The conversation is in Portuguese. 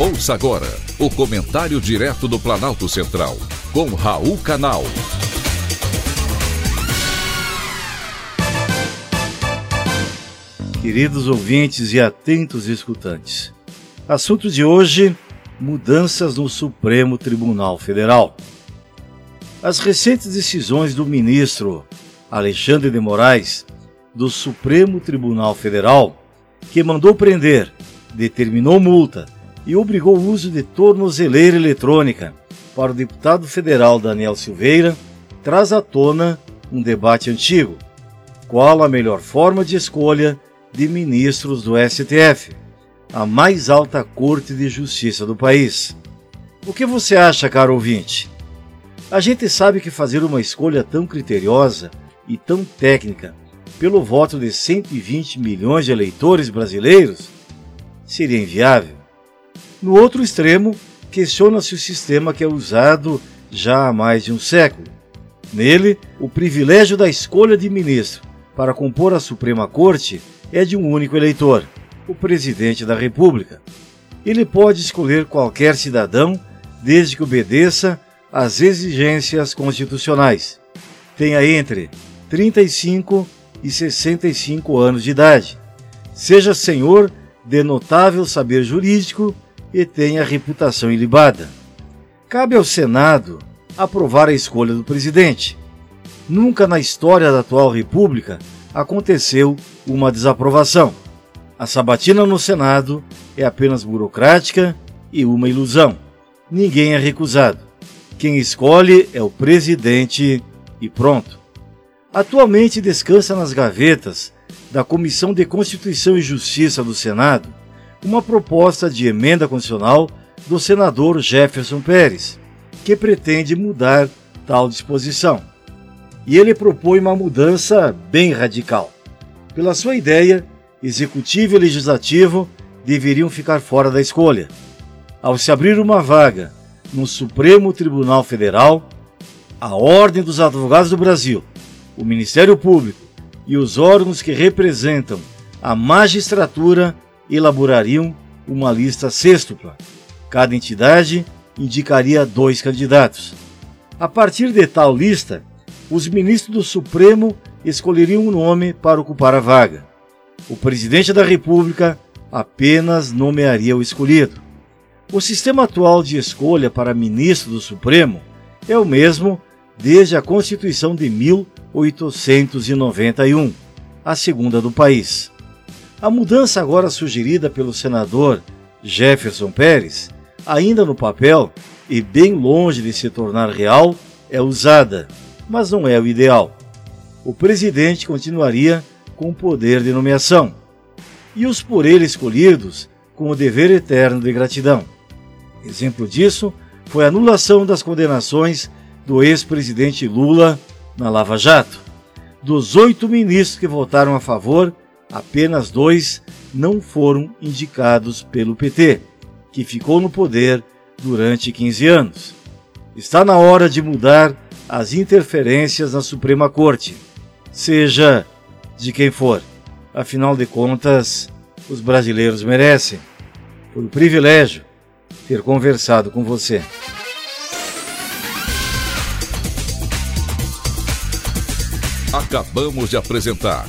Ouça agora o comentário direto do Planalto Central, com Raul Canal. Queridos ouvintes e atentos escutantes, assunto de hoje: mudanças no Supremo Tribunal Federal. As recentes decisões do ministro Alexandre de Moraes, do Supremo Tribunal Federal, que mandou prender, determinou multa e obrigou o uso de tornozeleira eletrônica para o deputado federal Daniel Silveira, traz à tona um debate antigo. Qual a melhor forma de escolha de ministros do STF, a mais alta corte de justiça do país? O que você acha, caro ouvinte? A gente sabe que fazer uma escolha tão criteriosa e tão técnica pelo voto de 120 milhões de eleitores brasileiros seria inviável. No outro extremo, questiona-se o sistema que é usado já há mais de um século. Nele, o privilégio da escolha de ministro para compor a Suprema Corte é de um único eleitor, o presidente da República. Ele pode escolher qualquer cidadão desde que obedeça às exigências constitucionais. Tenha entre 35 e 65 anos de idade. Seja senhor de notável saber jurídico e tenha reputação ilibada. Cabe ao Senado aprovar a escolha do presidente. Nunca na história da atual República aconteceu uma desaprovação. A sabatina no Senado é apenas burocrática e uma ilusão. Ninguém é recusado. Quem escolhe é o presidente e pronto. Atualmente descansa nas gavetas da Comissão de Constituição e Justiça do Senado uma proposta de emenda constitucional do senador Jefferson Pérez, que pretende mudar tal disposição. E ele propõe uma mudança bem radical. Pela sua ideia, executivo e legislativo deveriam ficar fora da escolha. Ao se abrir uma vaga no Supremo Tribunal Federal, a Ordem dos Advogados do Brasil, o Ministério Público e os órgãos que representam a magistratura elaborariam uma lista sextupla. Cada entidade indicaria dois candidatos. A partir de tal lista, os ministros do Supremo escolheriam um nome para ocupar a vaga. O presidente da República apenas nomearia o escolhido. O sistema atual de escolha para ministro do Supremo é o mesmo desde a Constituição de 1891, a segunda do país. A mudança agora sugerida pelo senador Jefferson Pérez, ainda no papel e bem longe de se tornar real, é usada, mas não é o ideal. O presidente continuaria com o poder de nomeação e os por ele escolhidos com o dever eterno de gratidão. Exemplo disso foi a anulação das condenações do ex-presidente Lula na Lava Jato. Dos oito ministros que votaram a favor, apenas dois não foram indicados pelo PT, que ficou no poder durante 15 anos. Está na hora de mudar as interferências na Suprema Corte, seja de quem for. Afinal de contas, os brasileiros merecem. Foi um privilégio ter conversado com você. Acabamos de apresentar